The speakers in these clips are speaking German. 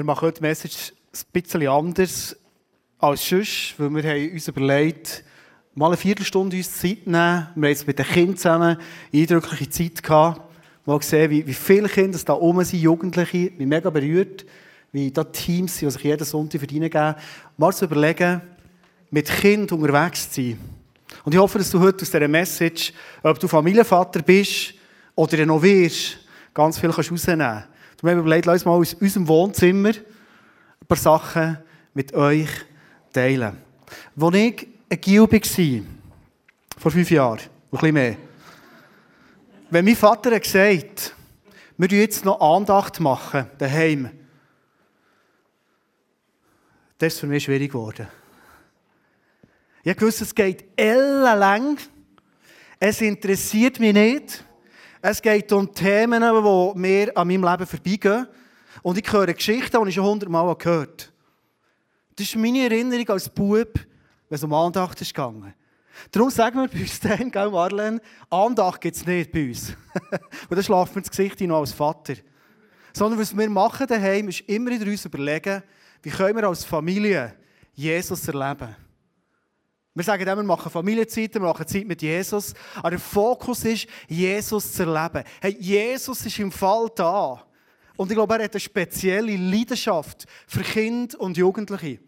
Wir machen heute die Message ein bisschen anders als sonst, weil wir haben uns überlegt, mal eine Viertelstunde uns Zeit nehmen. Wir haben jetzt mit den Kindern zusammen eine eindrückliche Zeit gehabt. Mal gesehen, wie, wie viele Kinder da oben sind, Jugendliche, mich mega berührt, wie da Teams sind, die sich jeden Sonntag verdienen geben. Mal zu überlegen, mit Kindern unterwegs zu sein. Und ich hoffe, dass du heute aus dieser Message, ob du Familienvater bist oder noch wirst, ganz viel kannst rausnehmen kannst. Du hast überlegt, lass uns mal aus unserem Wohnzimmer ein paar Sachen mit euch teilen. Als ich ein Gil war, vor fünf Jahren, ein bisschen mehr, wenn mein Vater hat gesagt wir machen jetzt noch Andacht machen, daheim, das ist für mich schwierig geworden. Ich wusste, es geht ellenlang. Es interessiert mich nicht. Es geht um Themen, die mir an meinem Leben vorbeigehen. Und ich höre Geschichten, die ich schon hundertmal gehört habe. Das ist meine Erinnerung als Bub, wenn es um Andacht ging. Darum sagen wir bei uns dann, gell, Marlene, Andacht gibt es nicht bei uns. Und dann schlafen wir ins Gesicht noch als Vater. Sondern was wir machen daheim, ist immer in uns überlegen, wie können wir als Familie Jesus erleben. Wir sagen immer, wir machen Familienzeit, wir machen Zeit mit Jesus. Aber der Fokus ist, Jesus zu erleben. Hey, Jesus ist im Fall da. Und ich glaube, er hat eine spezielle Leidenschaft für Kinder und Jugendliche.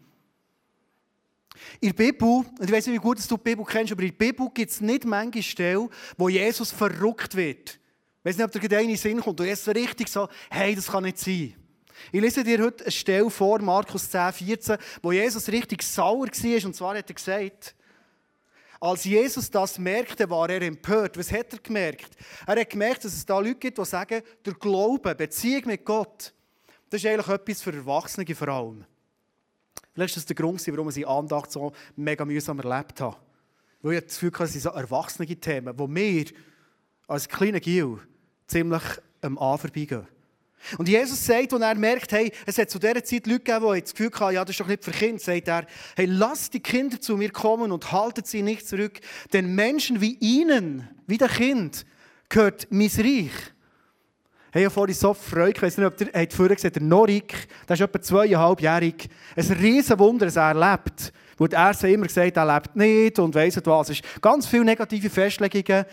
In der Bibel, und ich weiß nicht, wie gut du die Bibel kennst, aber in der Bibel gibt es nicht manche Stellen, wo Jesus verrückt wird. Ich weiß nicht, ob dir gerade eine Sinn kommt und jetzt richtig so, hey, das kann nicht sein. Ich lese dir heute eine Stelle vor, Markus 10, 14, wo Jesus richtig sauer war. Und zwar hat er gesagt, als Jesus das merkte, war er empört. Was hat er gemerkt? Er hat gemerkt, dass es da Leute gibt, die sagen, der Glaube, Beziehung mit Gott, das ist eigentlich etwas für Erwachsene vor allem. Vielleicht ist das der Grund, warum ich Andacht so mega mühsam erlebt habe. Weil ich das Gefühl hatte, es sind erwachsene Themen, wo wir als kleine Gil ziemlich am A vorbeigehen. Und Jesus sagt, als er merkt, hey, es hat zu dieser Zeit Leute gegeben, die das Gefühl hatten, ja, das ist doch nicht für Kinder, sagt er, hey, lasst die Kinder zu mir kommen und haltet sie nicht zurück, denn Menschen wie ihnen, wie der Kind, gehört mein Reich. Hey, ich vorhin so Freude, ich weiß nicht, ob ihr habt vorher gesagt der Norik, der ist etwa zweieinhalbjährig, ein riesen Wunder, dass er lebt. Weil er immer gesagt er lebt nicht und weiss nicht was. Es ist ganz viele negative Festlegungen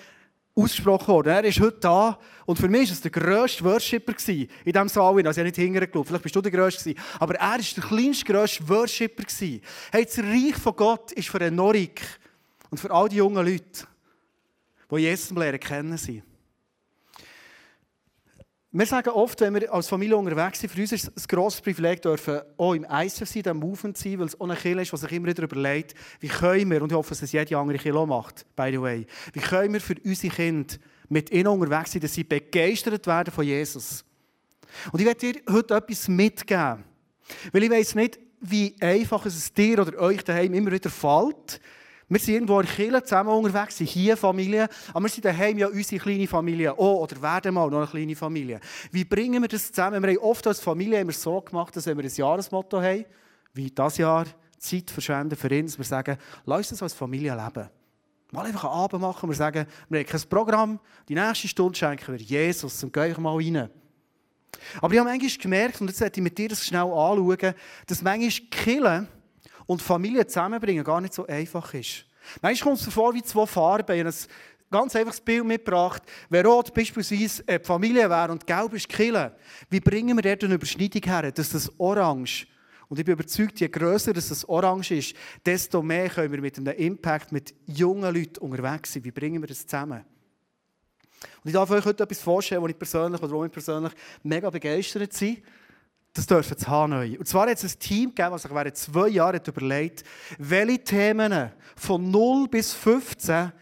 ausgesprochen worden. Er ist heute da und für mich war es der grösste Worshipper in diesem Saal. Also ich nicht hingeschaut, vielleicht bist du der grösste aber er war der kleinste, grösste Worshipper. Hey, das Reich von Gott ist für einen Norik und für all die jungen Leute, die Jesus lernen kennen sind. Wir sagen oft, wenn wir als Familie unterwegs sind, für uns ist es ein grosses Privileg, dürfen auch im ICF sein, im Movement sein, weil es auch eine Kirche ist, die sich immer wieder überlegt, wie können wir, und ich hoffe, dass es jede andere Kirche macht, by the way, wie können wir für unsere Kinder mit ihnen unterwegs sein, dass sie begeistert werden von Jesus. Und ich werde dir heute etwas mitgeben, weil ich weiß nicht, wie einfach es dir oder euch daheim immer wieder fällt, wir sind irgendwo in Kirche zusammen unterwegs, sind hier Familie, aber wir sind daheim ja unsere kleine Familie auch, oder werden mal noch eine kleine Familie. Wie bringen wir das zusammen? Wir haben oft als Familie immer so gemacht, dass wenn wir ein Jahresmotto haben, wie das Jahr, Zeit verschwenden für uns, wir sagen, lass uns als Familie leben. Mal einfach einen Abend machen, wir sagen, wir haben kein Programm, die nächste Stunde schenken wir Jesus und gehen mal rein. Aber ich habe manchmal gemerkt, und jetzt sollte ich mit dir das schnell anschauen, dass manchmal Killen und Familie zusammenbringen gar nicht so einfach ist. Manchmal kommt es vor wie zwei Farben. Ich habe ein ganz einfaches Bild mitgebracht. Wenn rot beispielsweise die Familie wäre und gelb ist Kille, wie bringen wir dort eine Überschneidung her, dass das Orange und ich bin überzeugt, je grösser das Orange ist, desto mehr können wir mit einem Impact mit jungen Leuten unterwegs sein. Wie bringen wir das zusammen? Und ich darf euch heute etwas vorstellen, wo ich persönlich oder wo ich persönlich mega begeistert bin. Das dürfen sie haben neu. Und zwar hat es ein Team gegeben, das sich während zwei Jahren überlegt, welche Themen von 0 bis 15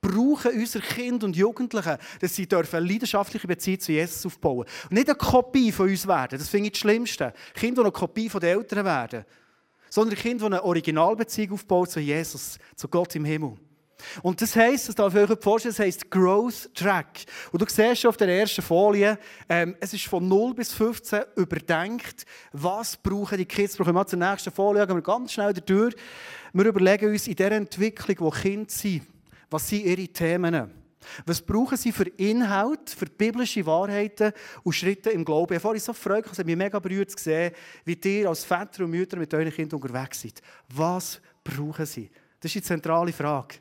brauchen unsere Kinder und Jugendlichen, dass sie dürfen eine leidenschaftliche Beziehung zu Jesus aufbauen. Und nicht eine Kopie von uns werden, das finde ich das Schlimmste. Kinder, die eine Kopie von den Eltern werden. Sondern Kinder, die eine Originalbeziehung aufbauen zu Jesus, zu Gott im Himmel. Und das heisst, das darf ich euch vorstellen, das heisst Growth Track. Und du siehst schon auf der ersten Folie, ähm, es ist von 0 bis 15 überdenkt, was brauchen die Kids. Brauchen wir mal zur nächsten Folie, gehen wir ganz schnell durch. Wir überlegen uns in der Entwicklung, wo Kinder sind, was sind ihre Themen. Was brauchen sie für Inhalt, für biblische Wahrheiten und Schritte im Glauben? Ich habe so gefreut, es hat mich mega berührt zu sehen, wie ihr als Väter und Mütter mit euren Kindern unterwegs seid. Was brauchen sie? Das ist die zentrale Frage.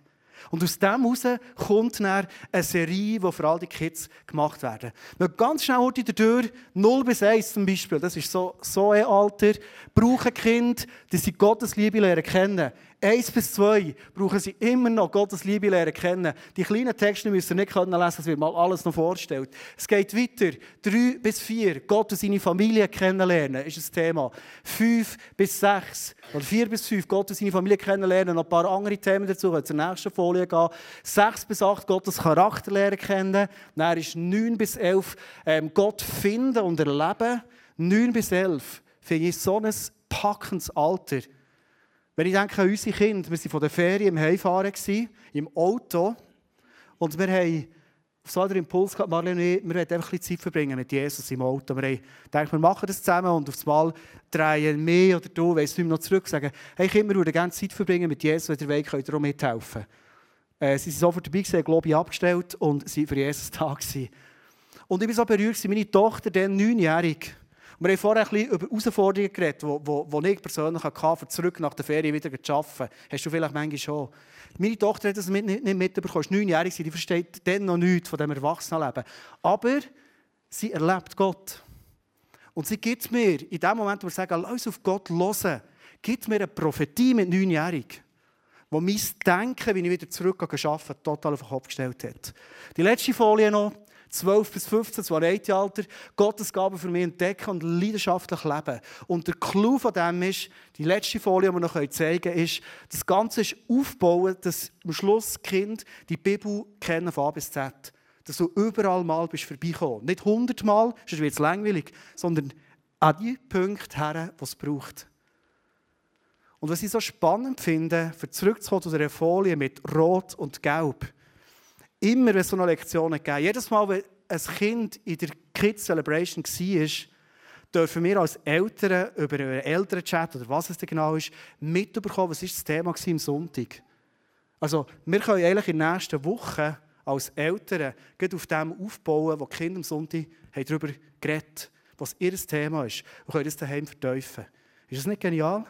Und aus dem heraus kommt dann eine Serie, die für all die Kids gemacht werden. Wir ganz schnell heute durch, 0 bis 1 zum Beispiel, das ist so, so ein Alter, brauchen Kind, dass sie Gottes Liebe lernen kennen. 1 bis 2 brauchen sie immer noch Gottes Liebe lernen kennen. Die kleinen Texte müssen ihr nicht lesen können, es wird mal alles noch vorgestellt. Es geht weiter. 3 bis 4, Gott und seine Familie kennenlernen, ist das Thema. 5 bis 6, oder 4 bis 5, Gott und seine Familie kennenlernen. Noch ein paar andere Themen dazu, wenn zur nächsten Folie gehen. 6 bis 8, Gottes Charakter lernen kennen. Dann ist 9 bis 11, ähm, Gott finden und erleben. 9 bis 11, finde ich so ein packendes Alter. Wenn ich denke an unsere Kinder, wir waren von der Ferien im Heimfahren, im Auto. Und wir haben so den Impuls gehabt, Marlene, wir wollen einfach ein bisschen Zeit verbringen mit Jesus im Auto. Wir haben gedacht, wir machen das zusammen und aufs Mal drehen wir oder du, weißt du, noch zurück sagen, hey Kinder, wir würden gerne Zeit verbringen mit Jesus, wenn ihr wollt, könnt ihr auch mithelfen. Äh, sie sind sofort dabei gewesen, glaube abgestellt und waren für Jesus da gewesen. Und ich war so berührt, meine Tochter, dann neunjährig, wir haben vorher ein bisschen über Herausforderungen geredet, die ich persönlich hatte, zurück nach der Ferien wieder zu arbeiten. Hast du vielleicht manchmal schon. Meine Tochter hat das nicht, nicht mitbekommen. Sie ist neunjährig, die versteht dann noch nichts von dem Erwachsenenleben. Aber sie erlebt Gott. Und sie gibt mir, in dem Moment, wo wir sagen, lass auf Gott hören, gibt mir eine Prophetie mit neunjährig, die mein Denken, wie ich wieder zurück arbeiten total auf den Kopf gestellt hat. Die letzte Folie noch. 12 bis 15, das war Alter, Gottes Gabe für mich entdecken und leidenschaftlich leben. Und der Clou von dem ist, die letzte Folie, die wir noch zeigen können, ist, das Ganze ist aufbauen, dass am Schluss Kind die Bibel kennen von A bis Z. Dass du überall mal bist vorbeikommen. Nicht 100 Mal, sonst wird es langweilig, sondern an die Punkte her, die es braucht. Und was ich so spannend finde, für zurückzukommen zu der Folie mit Rot und Gelb, immer, wenn es so eine Lektion gegeben jedes Mal, wenn ein Kind in der Kids Celebration war, dürfen wir als Eltern über einen Elternchat oder was es denn genau ist, mitbekommen, was ist das Thema am Sonntag. Also, wir können eigentlich in den nächsten Wochen als Eltern auf dem aufbauen, wo die Kinder am Sonntag darüber geredet haben, was ihr Thema ist, und können das daheim verteufeln. Ist das nicht genial?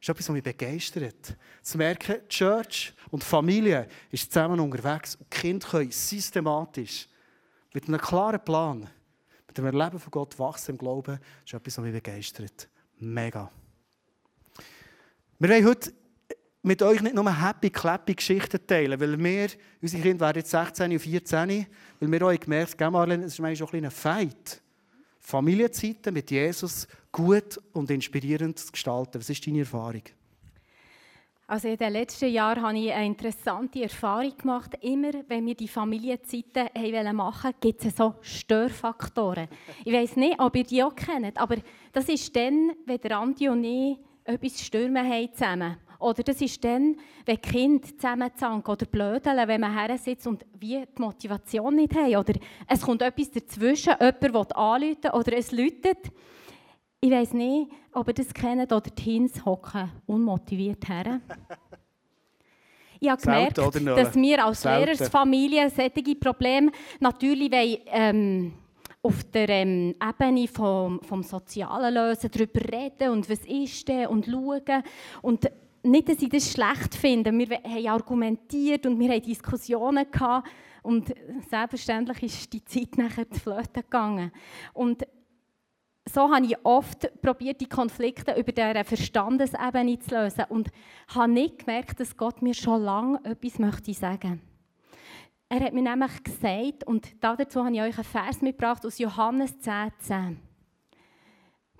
Das ist etwas, was mich begeistert. Zu merken, Church und Familie ist zusammen unterwegs und die Kinder können systematisch, mit einem klaren Plan, mit dem Erleben von Gott wachsen im Glauben, das ist etwas, was mich begeistert. Mega. Wir wollen heute mit euch nicht nur happy, clappy Geschichten teilen, weil wir, unsere Kinder werden jetzt 16 und 14, weil wir auch gemerkt haben, es ist manchmal auch ein kleiner Fight. Familienzeiten mit Jesus gut und inspirierend zu gestalten. Was ist deine Erfahrung? Also in den letzten Jahren habe ich eine interessante Erfahrung gemacht. Immer, wenn wir die Familienzeiten machen wollten, gibt es so Störfaktoren. Ich weiß nicht, ob ihr die auch kennt, aber das ist dann, wenn der Andi und ich etwas stürmen haben zusammen. Oder das ist dann, wenn die Kinder zusammenzanken oder blödeln, wenn man her sitzt und wie die Motivation nicht haben. Oder es kommt etwas dazwischen, jemand will anrufen oder es läutet. Ich weiß nicht, ob ihr das kennt oder die Teens hocken unmotiviert her. Ich habe gemerkt, dass wir als Lehrersfamilie solche Probleme natürlich wollen, ähm, auf der ähm, Ebene vom, vom Sozialen lösen, darüber reden und was ist denn und schauen. Und nicht, dass ich das schlecht finde. Wir haben argumentiert und wir haben Diskussionen gehabt. Und selbstverständlich ist die Zeit nachher zu Flöten gegangen. Und so habe ich oft probiert, die Konflikte über dieser Verstandesebene zu lösen und habe nicht gemerkt, dass Gott mir schon lange etwas möchte sagen Er hat mir nämlich gesagt, und dazu habe ich euch einen Vers mitgebracht aus Johannes 10, 10.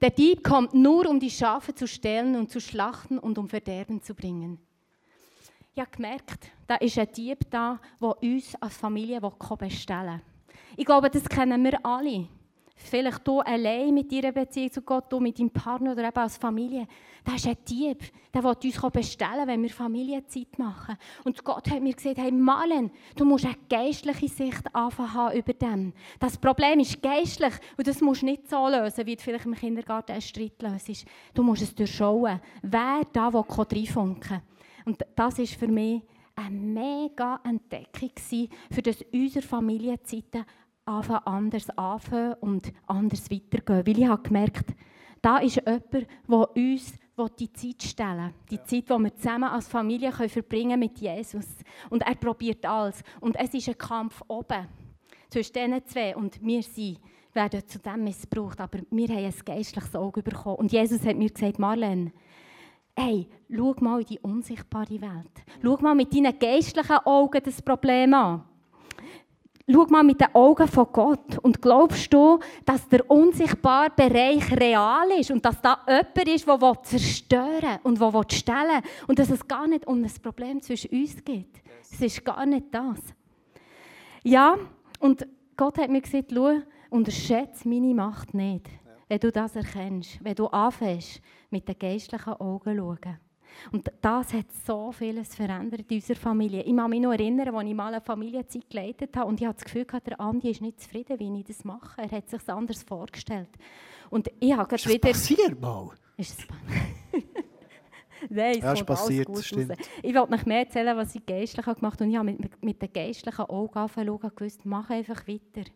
Der Dieb kommt nur, um die Schafe zu stehlen und zu schlachten und um Verderben zu bringen. Ich habe gemerkt, da ist ein Dieb da, der uns als Familie bestellen will. Ich glaube, das kennen wir alle. Vielleicht du allein mit deiner Beziehung zu Gott, du mit deinem Partner oder eben als Familie. Das ist ein Dieb, der will uns bestellen, wenn wir Familienzeit machen. Und Gott hat mir gesagt, hey Malen, du musst eine geistliche Sicht anfangen über dem. Das Problem ist geistlich und das musst du nicht so lösen, wie du vielleicht im Kindergarten einen Streit löst. Du musst es durchschauen, wer da reinfunken Und das ist für mich eine mega Entdeckung, für das unsere Familienzeiten anders anfangen und anders weitergehen. Weil ich habe gemerkt, da ist jemand, der uns die Zeit stellen Die ja. Zeit, die wir zusammen als Familie können verbringen mit Jesus. Und er probiert alles. Und es ist ein Kampf oben zwischen diesen zwei. Und wir sind, werden zu dem missbraucht. Aber wir haben ein geistliches Auge bekommen. Und Jesus hat mir gesagt, Marlene, hey, schau mal in die unsichtbare Welt. Schau mal mit deinen geistlichen Augen das Problem an. Schau mal mit den Augen von Gott und glaubst du, dass der unsichtbare Bereich real ist und dass da jemand ist, der zerstören und der stellen und dass es gar nicht um ein Problem zwischen uns geht. Es ist gar nicht das. Ja, und Gott hat mir gesagt, schau, unterschätze meine Macht nicht, wenn du das erkennst, wenn du anfängst, mit den geistlichen Augen zu schauen. Und das hat so vieles verändert in unserer Familie. Ich kann mich noch erinnern, als ich mal eine Familienzeit geleitet habe und ich hatte das Gefühl, der Andi ist nicht zufrieden, wie ich das mache. Er hat sich anders vorgestellt. Und ich habe ist wieder... passiert mal? Ist es Nein, es ja, ist passiert, stimmt. Ich wollte noch mehr erzählen, was ich geistlich gemacht habe. Und ich habe mit, mit den geistlichen Augen angefangen und gewusst, mach einfach weiter.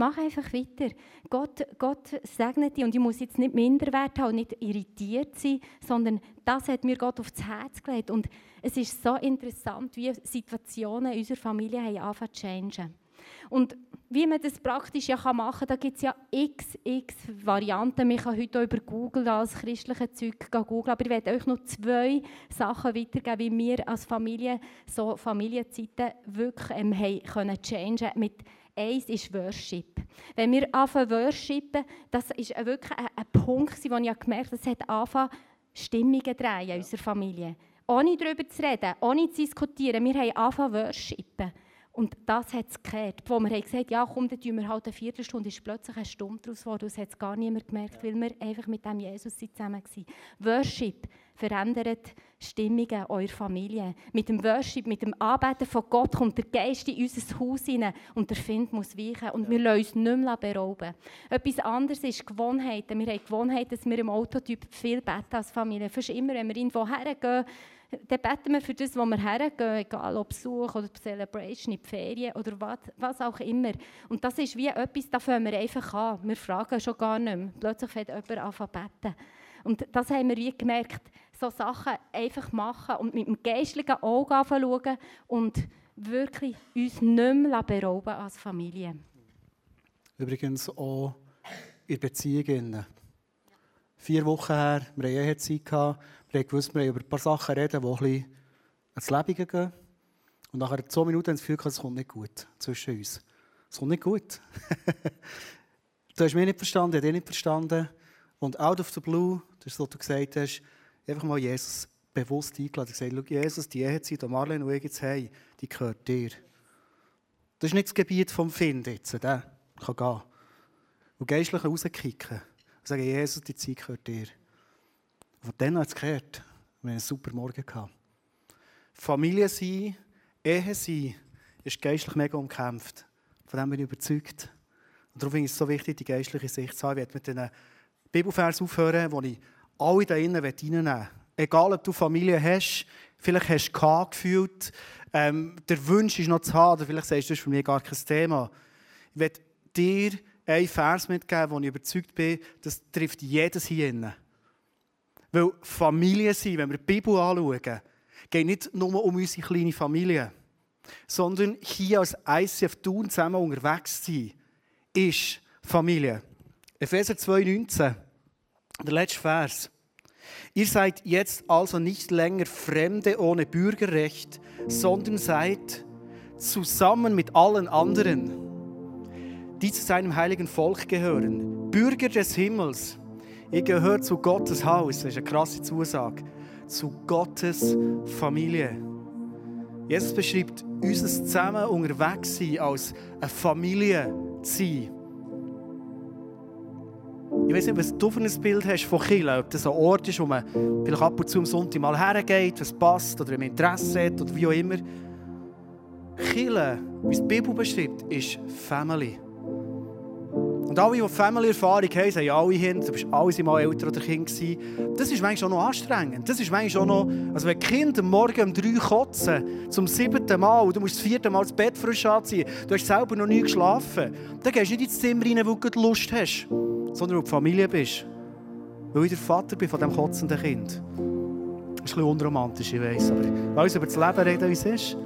Mach einfach weiter. Gott, Gott segnet dich und ich muss jetzt nicht minderwert haben nicht irritiert sein, sondern das hat mir Gott aufs Herz gelegt. Und es ist so interessant, wie Situationen in unserer Familie haben angefangen zu changen. Und wie man das praktisch ja machen kann, da gibt es ja x, x Varianten. Man kann heute auch über Google als christliche Zeug googeln, aber ich werde euch noch zwei Sachen weitergeben, wie wir als Familie so Familienzeiten wirklich ähm, haben können changen mit Eins ist Worship. Wenn wir anfangen worshipen, das ist wirklich ein, ein Punkt, wo ich gemerkt habe, es hat angefangen, Stimmungen drehen in unserer Familie. Ohne darüber zu reden, ohne zu diskutieren. Wir haben angefangen worshipen. Und das hat es gekehrt. Wo wir haben gesagt ja komm, dann tun wir halt eine Viertelstunde, ist plötzlich eine Stunde daraus geworden. Das hat es gar niemand gemerkt, weil wir einfach mit dem Jesus zusammen waren. Worship verändert Stimmungen eurer Familie. Mit dem Worship, mit dem Arbeiten von Gott kommt der Geist in unser Haus hinein und der Find muss weichen und wir lassen uns nicht mehr berauben. Etwas anderes ist Gewohnheiten. Wir haben Gewohnheiten, dass wir im Autotyp viel beten als Familie. Fast immer, wenn wir irgendwo hergehen, dann beten wir für das, wo wir hergehen, egal ob Besuch oder Celebration in die Ferien oder was, was auch immer. Und das ist wie etwas, da fangen wir einfach an. Wir fragen schon gar nicht mehr. Plötzlich fängt jemand an zu beten. Und das haben wir wie gemerkt, so Sachen einfach machen und mit dem geistlichen Auge anschauen und wirklich uns nicht mehr berauben als Familie. Übrigens auch in Beziehungen. Vier Wochen her, wir hatten Ehezeit, wir gewusst, wir über ein paar Sachen reden, die ein ans Leben gehen. Und nach zwei Minuten haben das Gefühl, es kommt nicht gut zwischen uns. Es kommt nicht gut. du hast mich nicht verstanden, ich habe dich nicht verstanden. Und out of the blue, das ist, was du gesagt hast, einfach mal Jesus bewusst eingeladen. Ich gesagt, Jesus, die Ehezeit, die Marlene und ich jetzt haben, die gehört dir. Das ist nicht das Gebiet vom Find jetzt, der kann gehen. Und geistlich rauskicken. Und sagen, Jesus, die Zeit gehört dir. Und von dann hat es gehört. Wir haben einen super Morgen gehabt. Familie sein, Ehe sein, ist geistlich mega umkämpft. Von dem bin ich überzeugt. Und darum finde ich es so wichtig, die geistliche Sicht zu haben. Ich werde mit diesen Bibelvers aufhören, wo ich alle da innen reinnehmen will. Egal, ob du Familie hast, vielleicht hast du gefühlt, ähm, der Wunsch ist noch zu haben, oder vielleicht sagst du, das ist für mich gar kein Thema. Ich werde dir einen Vers mitgeben, wo ich überzeugt bin, das trifft jedes hier innen. Weil Familie sein, wenn wir die Bibel anschauen, geht nicht nur um unsere kleine Familie, sondern hier als ICF Thun zusammen unterwegs sein, ist Familie. Epheser 2,19, der letzte Vers. Ihr seid jetzt also nicht länger Fremde ohne Bürgerrecht, sondern seid zusammen mit allen anderen, die zu seinem heiligen Volk gehören, Bürger des Himmels. Ihr gehört zu Gottes Haus, das ist eine krasse Zusage, zu Gottes Familie. Jesus beschreibt unser zusammen unterwegs sein als eine Familie zu sein. Ich weiß nicht, was du für ein Bild hast von Kirche, ob das ein Ort ist, wo man vielleicht ab und zu am Sonntag mal hergeht, was passt oder ein Interesse hat oder wie auch immer. Kirche, wie es die Bibel beschreibt, ist Family. Und alle, die Family-Erfahrung haben, sagen alle hin, du bist alle mal Eltern oder Kind gewesen. Das ist manchmal auch noch anstrengend. Das ist manchmal auch noch, also wenn Kinder Morgen um drei kotzen, zum siebten Mal, und du musst das vierte Mal das Bett frisch anziehen, du hast selber noch nie geschlafen, dann gehst du nicht ins Zimmer rein, weil du Lust hast, sondern weil du Familie bist. Weil ich der Vater bin von diesem kotzenden Kind. Das ist ein bisschen unromantisch, ich weiss, aber weil uns über das Leben reden, wie es ist.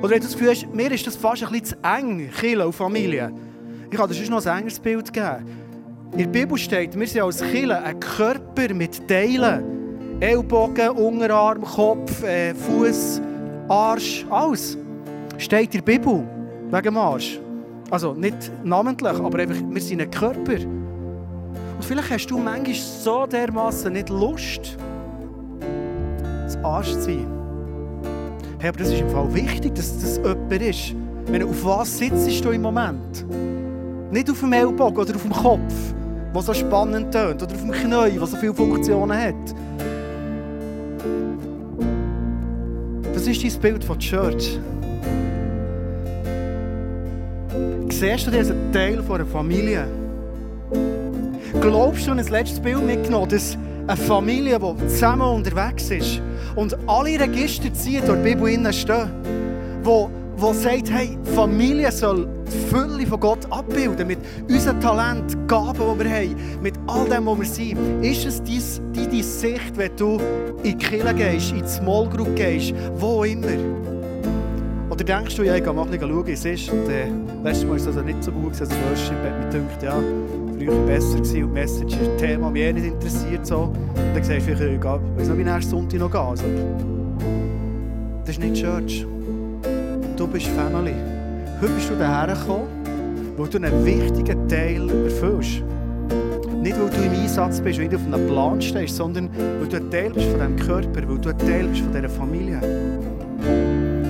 Oder wenn du das Gefühl hast, mir ist das fast ein bisschen zu eng, Kinder und Familie. Ich kann dir sonst noch ein engeres Bild geben. In der Bibel steht, wir sind als Kinder ein Körper mit Teilen. Ellbogen, Unterarm, Kopf, äh, Fuß, Arsch, alles. Steht in der Bibel, wegen dem Arsch. Also nicht namentlich, aber einfach, wir sind ein Körper. Und vielleicht hast du manchmal so dermaßen nicht Lust, das Arsch zu sein. Hey, aber das ist im Fall wichtig, dass das jemand ist. Wenn, auf was sitzt du im Moment? Nicht auf dem Ellbogen oder auf dem Kopf, was so spannend tönt, oder auf dem Knie, was so viele Funktionen hat. Das ist dein Bild von Church. Siehst du dich als ein Teil einer Familie? Glaubst du, ein letztes Bild mitgenommen, dass eine Familie, die zusammen unterwegs ist und alle Register ziehen, die in der Bibel stehen, die wo sagt, hey, Familie soll die Fülle von Gott abbilden, mit unserem Talent, Gaben, die wir haben, mit all dem, was wir sind. Ist es deine, deine Sicht, wenn du in die Kirche gehst, in die Small Group gehst, wo immer? Oder denkst du, ja, ich gehe mal schauen, wie es ist. Und äh, letztes Mal war es also nicht so gut, als Worship hat mich gedacht, ja, früher besser gewesen und Message ist Thema, mich eh nicht interessiert. So. Dann sagst du, ich weiß nicht, wie nächsten Sonntag noch gehen. Also, das ist nicht Church du bist Family. Heute bist du hierher gekommen, weil du einen wichtigen Teil erfüllst. Nicht, weil du im Einsatz bist, weil du auf einem Plan stehst, sondern weil du ein Teil bist von diesem Körper, weil du ein Teil bist von dieser Familie.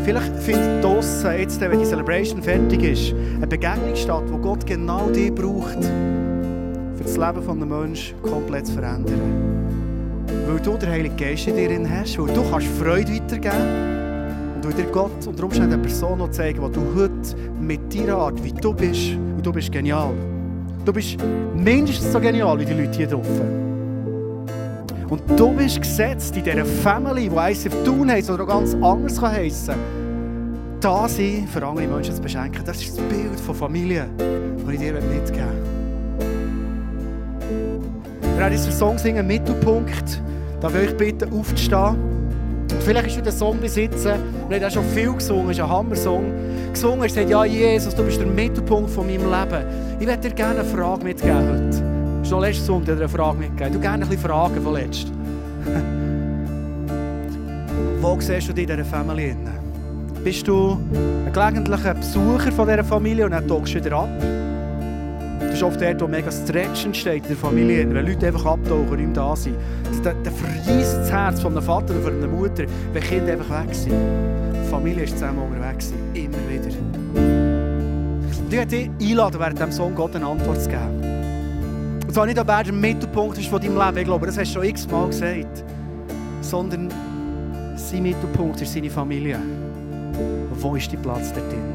Vielleicht findet draussen, jetzt, wenn die Celebration fertig ist, eine Begegnung statt, wo Gott genau dich braucht, für das Leben eines Menschen komplett zu verändern. Weil du den Heiligen Geist in dir hast, weil du kannst Freude weitergeben kannst und will dir Gott unter Umständen eine Person noch zeigen, die du heute mit deiner Art, wie du bist, und du bist genial. Du bist mindestens so genial wie die Leute hier draußen. Und du bist gesetzt in dieser Family, die ICF tun heisst oder auch ganz anders kann heissen da sein, für andere Menschen zu beschenken. Das ist das Bild von Familie, das ich dir mitgeben will. Wir werden den Song singen, Mittelpunkt. Da will ich bitten, aufzustehen. Vielleicht ist du der Song besitzen und hat auch schon viel gesungen, es ist ein Hammer-Song. Gesungen hast, sagt, ja Jesus, du bist der Mittelpunkt von meinem Leben. Ich möchte dir gerne eine Frage mitgeben heute. Das ist noch letzte Sonntag eine Frage mitgegeben. Du gerne ein bisschen Fragen von letzt. Wo siehst du dich in dieser Familie? Bist du ein gelegentlicher Besucher von dieser Familie und dann tauchst du wieder ab? Das ist oft der, wo mega Stretch entsteht in der Familie, wenn Leute einfach abtauchen und nicht da sind. Dann, dann verreist das Herz von einem Vater oder von einer Mutter, wenn Kinder einfach weg sind. Die Familie ist zusammen unterwegs, immer wieder. Und ich möchte dich einladen, während diesem Song Gott eine Antwort zu geben. Und zwar nicht, ob er der Mittelpunkt ist von deinem Leben, ich glaube, das hast du schon x-mal gesagt, sondern sein Mittelpunkt ist seine Familie. Wo ist dein Platz dort drinnen?